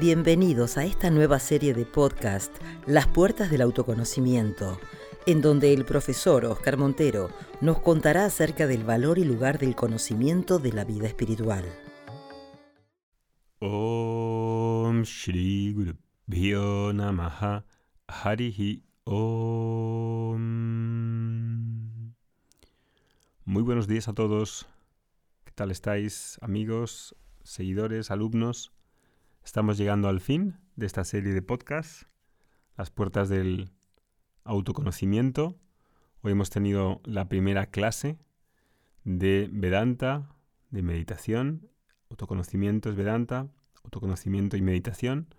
Bienvenidos a esta nueva serie de podcast, Las Puertas del Autoconocimiento, en donde el profesor Oscar Montero nos contará acerca del valor y lugar del conocimiento de la vida espiritual. Om Shri Guru Namaha Harihi Om. Muy buenos días a todos. ¿Qué tal estáis, amigos, seguidores, alumnos? Estamos llegando al fin de esta serie de podcasts, Las puertas del autoconocimiento. Hoy hemos tenido la primera clase de Vedanta, de meditación. Autoconocimiento es Vedanta, autoconocimiento y meditación,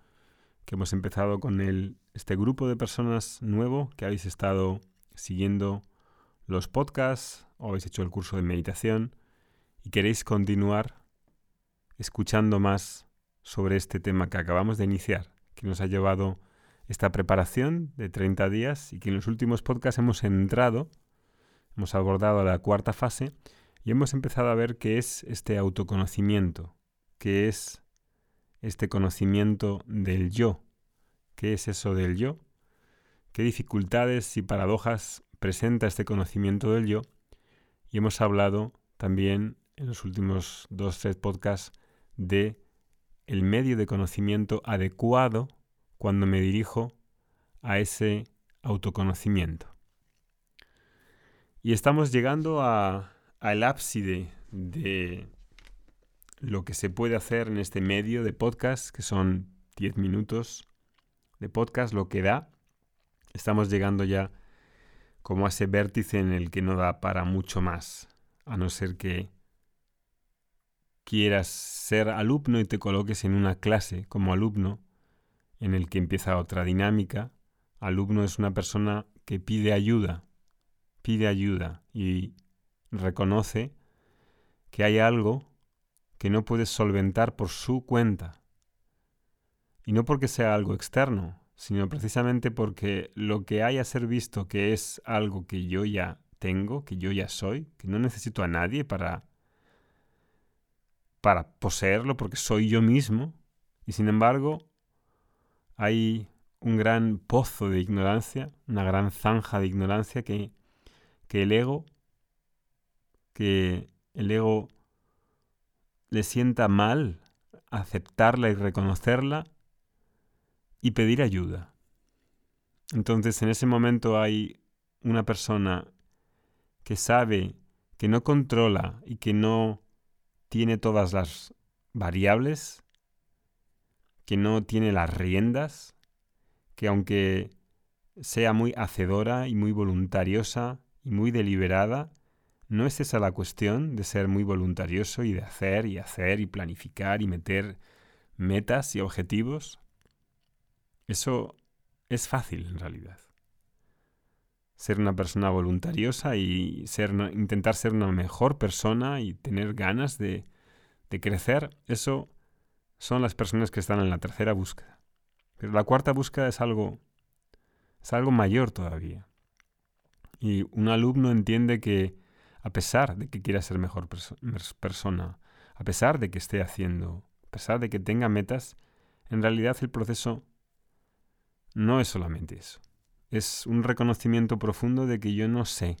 que hemos empezado con el, este grupo de personas nuevo que habéis estado siguiendo los podcasts o habéis hecho el curso de meditación y queréis continuar escuchando más sobre este tema que acabamos de iniciar, que nos ha llevado esta preparación de 30 días y que en los últimos podcasts hemos entrado, hemos abordado la cuarta fase y hemos empezado a ver qué es este autoconocimiento, qué es este conocimiento del yo, qué es eso del yo, qué dificultades y paradojas presenta este conocimiento del yo. Y hemos hablado también en los últimos dos, tres podcasts de el medio de conocimiento adecuado cuando me dirijo a ese autoconocimiento. Y estamos llegando al ábside de lo que se puede hacer en este medio de podcast, que son 10 minutos de podcast, lo que da. Estamos llegando ya como a ese vértice en el que no da para mucho más, a no ser que quieras ser alumno y te coloques en una clase como alumno en el que empieza otra dinámica. Alumno es una persona que pide ayuda, pide ayuda y reconoce que hay algo que no puedes solventar por su cuenta. Y no porque sea algo externo, sino precisamente porque lo que hay a ser visto que es algo que yo ya tengo, que yo ya soy, que no necesito a nadie para para poseerlo porque soy yo mismo y sin embargo hay un gran pozo de ignorancia, una gran zanja de ignorancia que, que el ego, que el ego le sienta mal aceptarla y reconocerla y pedir ayuda. Entonces en ese momento hay una persona que sabe que no controla y que no tiene todas las variables, que no tiene las riendas, que aunque sea muy hacedora y muy voluntariosa y muy deliberada, no es esa la cuestión de ser muy voluntarioso y de hacer y hacer y planificar y meter metas y objetivos. Eso es fácil en realidad. Ser una persona voluntariosa y ser, intentar ser una mejor persona y tener ganas de, de crecer, eso son las personas que están en la tercera búsqueda. Pero la cuarta búsqueda es algo, es algo mayor todavía. Y un alumno entiende que a pesar de que quiera ser mejor persona, a pesar de que esté haciendo, a pesar de que tenga metas, en realidad el proceso no es solamente eso. Es un reconocimiento profundo de que yo no sé.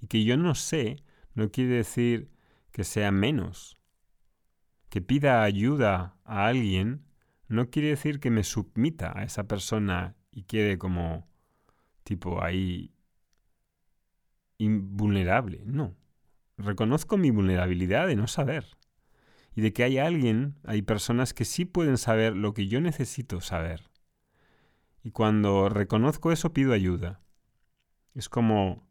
Y que yo no sé no quiere decir que sea menos. Que pida ayuda a alguien no quiere decir que me submita a esa persona y quede como tipo ahí invulnerable. No. Reconozco mi vulnerabilidad de no saber. Y de que hay alguien, hay personas que sí pueden saber lo que yo necesito saber. Y cuando reconozco eso pido ayuda. Es como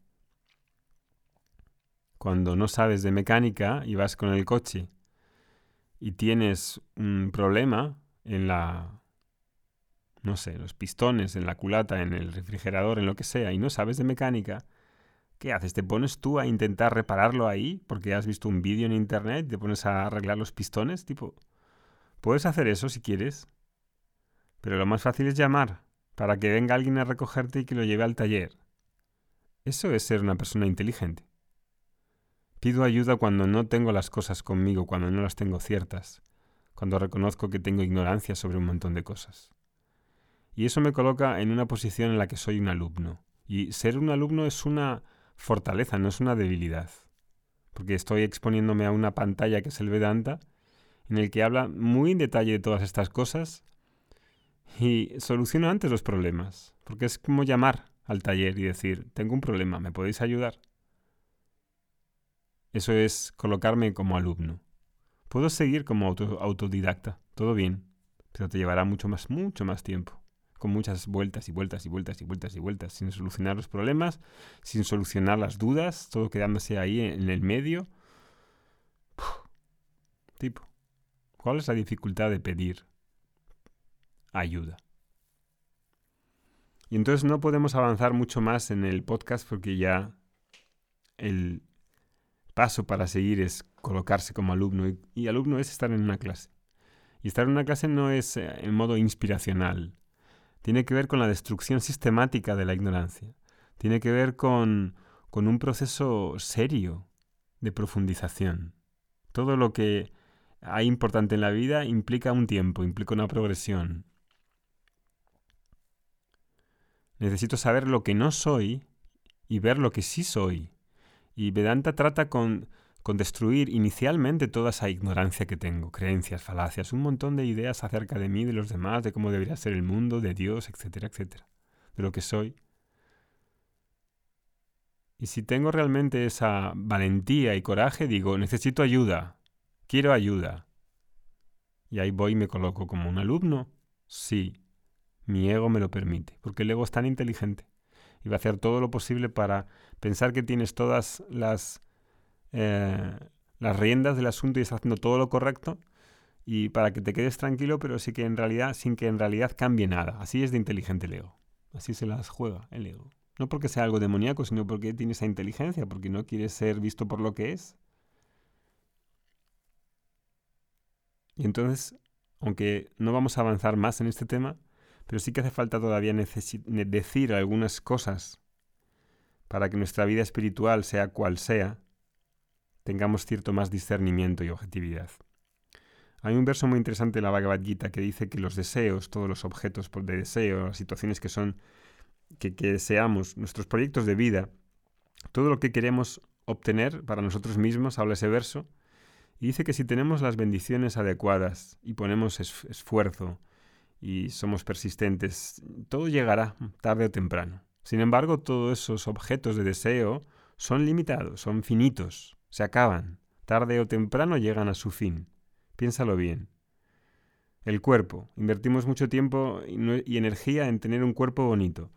cuando no sabes de mecánica y vas con el coche y tienes un problema en la, no sé, los pistones, en la culata, en el refrigerador, en lo que sea, y no sabes de mecánica, ¿qué haces? ¿Te pones tú a intentar repararlo ahí porque has visto un vídeo en internet? ¿Te pones a arreglar los pistones? Tipo, puedes hacer eso si quieres, pero lo más fácil es llamar para que venga alguien a recogerte y que lo lleve al taller. Eso es ser una persona inteligente. Pido ayuda cuando no tengo las cosas conmigo, cuando no las tengo ciertas, cuando reconozco que tengo ignorancia sobre un montón de cosas. Y eso me coloca en una posición en la que soy un alumno. Y ser un alumno es una fortaleza, no es una debilidad. Porque estoy exponiéndome a una pantalla que es el Vedanta, en el que habla muy en detalle de todas estas cosas y soluciono antes los problemas. Porque es como llamar al taller y decir, tengo un problema, ¿me podéis ayudar? Eso es colocarme como alumno. Puedo seguir como autodidacta, todo bien, pero te llevará mucho más, mucho más tiempo con muchas vueltas y vueltas y vueltas y vueltas y vueltas, sin solucionar los problemas, sin solucionar las dudas, todo quedándose ahí en el medio. tipo, ¿cuál es la dificultad de pedir ayuda? Y entonces no podemos avanzar mucho más en el podcast porque ya el paso para seguir es colocarse como alumno y, alumno es estar en una clase. Y estar en una clase no es eh, en modo inspiracional, tiene que ver con la destrucción sistemática de la ignorancia. Tiene que ver con, con un proceso serio de profundización. Todo lo que hay importante en la vida implica un tiempo, implica una progresión. Necesito saber lo que no soy y ver lo que sí soy. Y Vedanta trata con con destruir inicialmente toda esa ignorancia que tengo, creencias, falacias, un montón de ideas acerca de mí, de los demás, de cómo debería ser el mundo, de Dios, etcétera, etcétera, de lo que soy. Y si tengo realmente esa valentía y coraje, digo, necesito ayuda, quiero ayuda. Y ahí voy y me coloco como un alumno. Sí, mi ego me lo permite, porque el ego es tan inteligente y va a hacer todo lo posible para pensar que tienes todas las eh, las riendas del asunto y estás haciendo todo lo correcto y para que te quedes tranquilo, pero sí que en realidad, sin que en realidad cambie nada. Así es de inteligente el ego. Así se las juega el ego. No porque sea algo demoníaco, sino porque tiene esa inteligencia, porque no quiere ser visto por lo que es. Y entonces, aunque no vamos a avanzar más en este tema, pero sí que hace falta todavía decir algunas cosas para que nuestra vida espiritual, sea cual sea, tengamos cierto más discernimiento y objetividad. Hay un verso muy interesante en la Bhagavad Gita que dice que los deseos, todos los objetos de deseo, las situaciones que son que, deseamos, nuestros proyectos de vida, todo lo que queremos obtener para nosotros mismos, habla ese verso, y dice que si tenemos las bendiciones adecuadas y ponemos esfuerzo y somos persistentes, todo llegará tarde o temprano. Sin embargo, todos esos objetos de deseo son limitados, son finitos, se acaban. Tarde o temprano llegan a su fin. Piénsalo bien. El cuerpo. Invertimos mucho tiempo y, energía en tener un cuerpo bonito.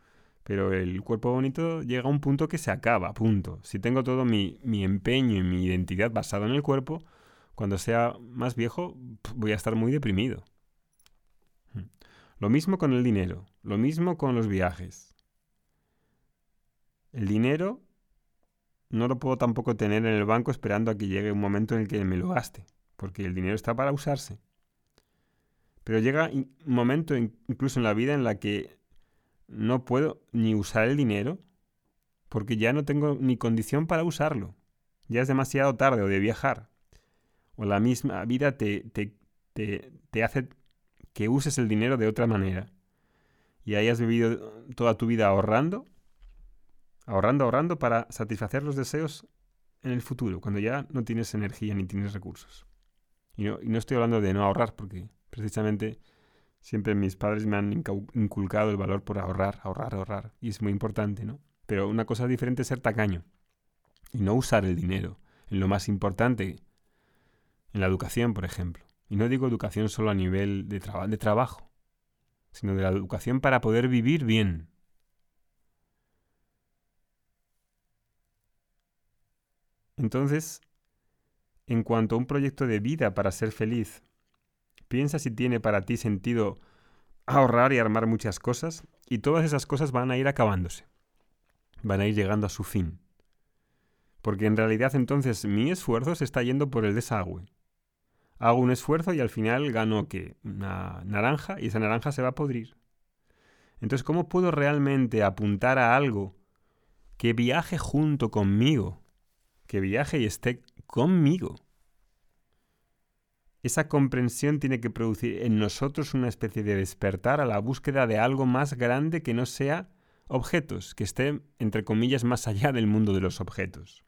Pero el cuerpo bonito llega a un punto que se acaba, punto. Si tengo todo mi, mi empeño y mi identidad basado en el cuerpo, cuando sea más viejo voy a estar muy deprimido. Lo mismo con el dinero, lo mismo con los viajes. El dinero no lo puedo tampoco tener en el banco esperando a que llegue un momento en el que me lo gaste, porque el dinero está para usarse. Pero llega un momento incluso en la vida en la que no puedo ni usar el dinero porque ya no tengo ni condición para usarlo. Ya es demasiado tarde o de viajar. O la misma vida te, te, te hace que uses el dinero de otra manera. Y hayas vivido toda tu vida ahorrando ahorrando, ahorrando para satisfacer los deseos en el futuro, cuando ya no tienes energía ni tienes recursos. Y no, estoy hablando de no ahorrar, porque precisamente siempre mis padres me han inculcado el valor por ahorrar, ahorrar, ahorrar. Y es muy importante, ¿no? Pero una cosa diferente es ser tacaño y no usar el dinero en lo más importante, en la educación, por ejemplo. Y no digo educación solo a nivel de, de trabajo, sino de la educación para poder vivir bien, Entonces, en cuanto a un proyecto de vida para ser feliz, piensa si tiene para ti sentido ahorrar y armar muchas cosas y todas esas cosas van a ir acabándose, van a ir llegando a su fin. Porque en realidad entonces mi esfuerzo se está yendo por el desagüe. Hago un esfuerzo y al final gano que una naranja y esa naranja se va a podrir. Entonces, ¿cómo puedo realmente apuntar a algo que viaje junto conmigo que viaje y esté conmigo. esa comprensión tiene que producir en nosotros una especie de despertar a la búsqueda de algo más grande que no sea objetos, que esté, entre comillas, más allá del mundo de los objetos.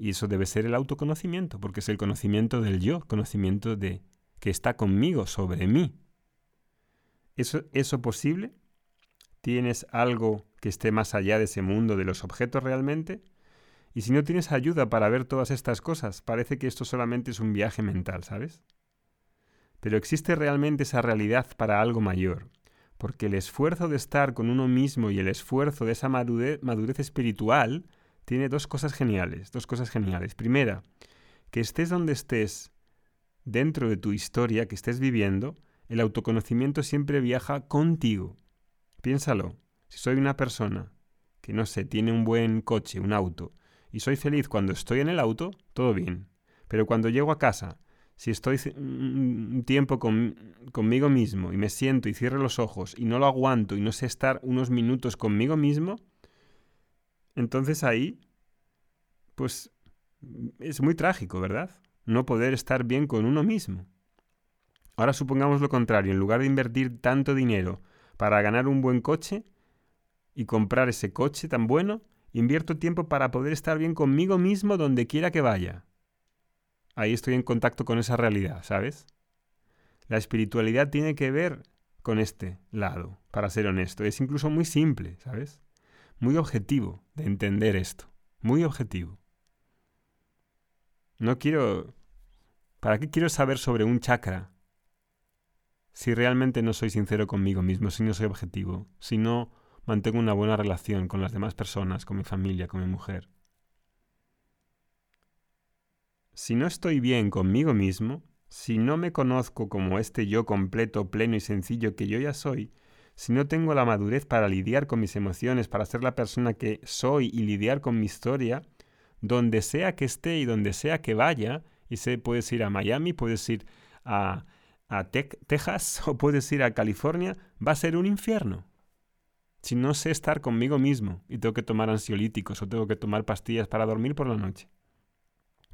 Y eso debe ser el autoconocimiento, porque es el conocimiento del yo, conocimiento de que está conmigo, sobre mí. ¿Eso, eso posible? ¿Tienes algo que esté más allá de ese mundo de los objetos realmente? Y si no tienes ayuda para ver todas estas cosas, parece que esto solamente es un viaje mental, ¿sabes? Pero existe realmente esa realidad para algo mayor, porque el esfuerzo de estar con uno mismo y el esfuerzo de esa madurez, madurez espiritual tiene dos cosas geniales, dos cosas geniales. Primera, que estés donde estés dentro de tu historia que estés viviendo, el autoconocimiento siempre viaja contigo. Piénsalo, si soy una persona que no sé, tiene un buen coche, un auto, y soy feliz cuando estoy en el auto, todo bien. Pero cuando llego a casa, si estoy un tiempo conmigo mismo y me siento y cierro los ojos y no lo aguanto y no sé estar unos minutos conmigo mismo, entonces ahí, pues es muy trágico, ¿verdad? No poder estar bien con uno mismo. Ahora supongamos lo contrario, en lugar de invertir tanto dinero para ganar un buen coche y comprar ese coche tan bueno, Invierto tiempo para poder estar bien conmigo mismo donde quiera que vaya. Ahí estoy en contacto con esa realidad, ¿sabes? La espiritualidad tiene que ver con este lado, para ser honesto. Es incluso muy simple, ¿sabes? Muy objetivo de entender esto. Muy objetivo. No quiero... ¿Para qué quiero saber sobre un chakra si realmente no soy sincero conmigo mismo, si no soy objetivo, si no mantengo una buena relación con las demás personas, con mi familia, con mi mujer. Si no estoy bien conmigo mismo, si no me conozco como este yo completo, pleno y sencillo que yo ya soy, si no tengo la madurez para lidiar con mis emociones, para ser la persona que soy y lidiar con mi historia, donde sea que esté y donde sea que vaya, y sé, puedes ir a Miami, puedes ir a, a Texas o puedes ir a California, va a ser un infierno si no sé estar conmigo mismo y tengo que tomar ansiolíticos o tengo que tomar pastillas para dormir por la noche?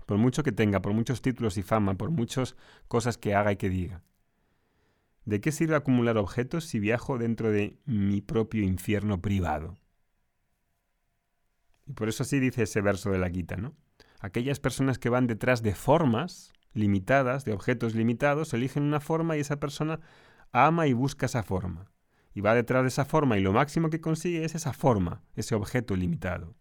Por mucho que tenga, por muchos títulos y fama, por muchas cosas que haga y que diga. ¿De qué sirve acumular objetos si viajo dentro de mi propio infierno privado? Y por eso así dice ese verso de la Gita, ¿no? Aquellas personas que van detrás de formas limitadas, de objetos limitados, eligen una forma y esa persona ama y busca esa forma y va detrás de esa forma y lo máximo que consigue es esa forma, ese objeto limitado.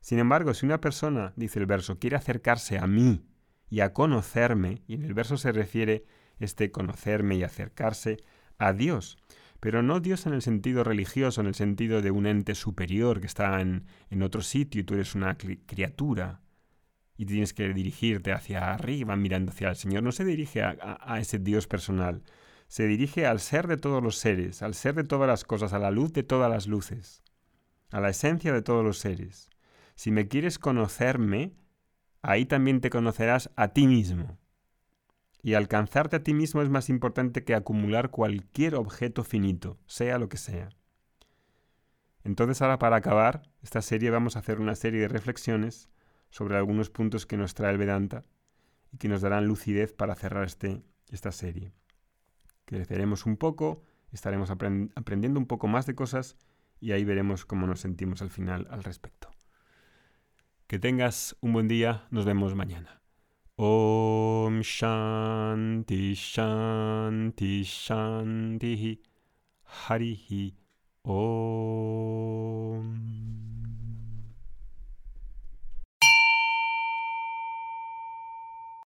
Sin embargo, si una persona, dice el verso, quiere acercarse a mí y a conocerme, y en el verso se refiere este conocerme y acercarse a Dios, pero no Dios en el sentido religioso, en el sentido de un ente superior que está en, otro sitio y tú eres una criatura y tienes que dirigirte hacia arriba mirando hacia el Señor. No se dirige a ese Dios personal, se dirige al ser de todos los seres, al ser de todas las cosas, a la luz de todas las luces, a la esencia de todos los seres. Si me quieres conocerme, ahí también te conocerás a ti mismo. Y alcanzarte a ti mismo es más importante que acumular cualquier objeto finito, sea lo que sea. Entonces ahora para acabar esta serie vamos a hacer una serie de reflexiones sobre algunos puntos que nos trae el Vedanta y que nos darán lucidez para cerrar este, esta serie creceremos un poco, estaremos aprendiendo un poco más de cosas y ahí veremos cómo nos sentimos al final al respecto. Que tengas un buen día, nos vemos mañana. ॐ शान्ति शान्ति शान्तिः। हरिः ॐ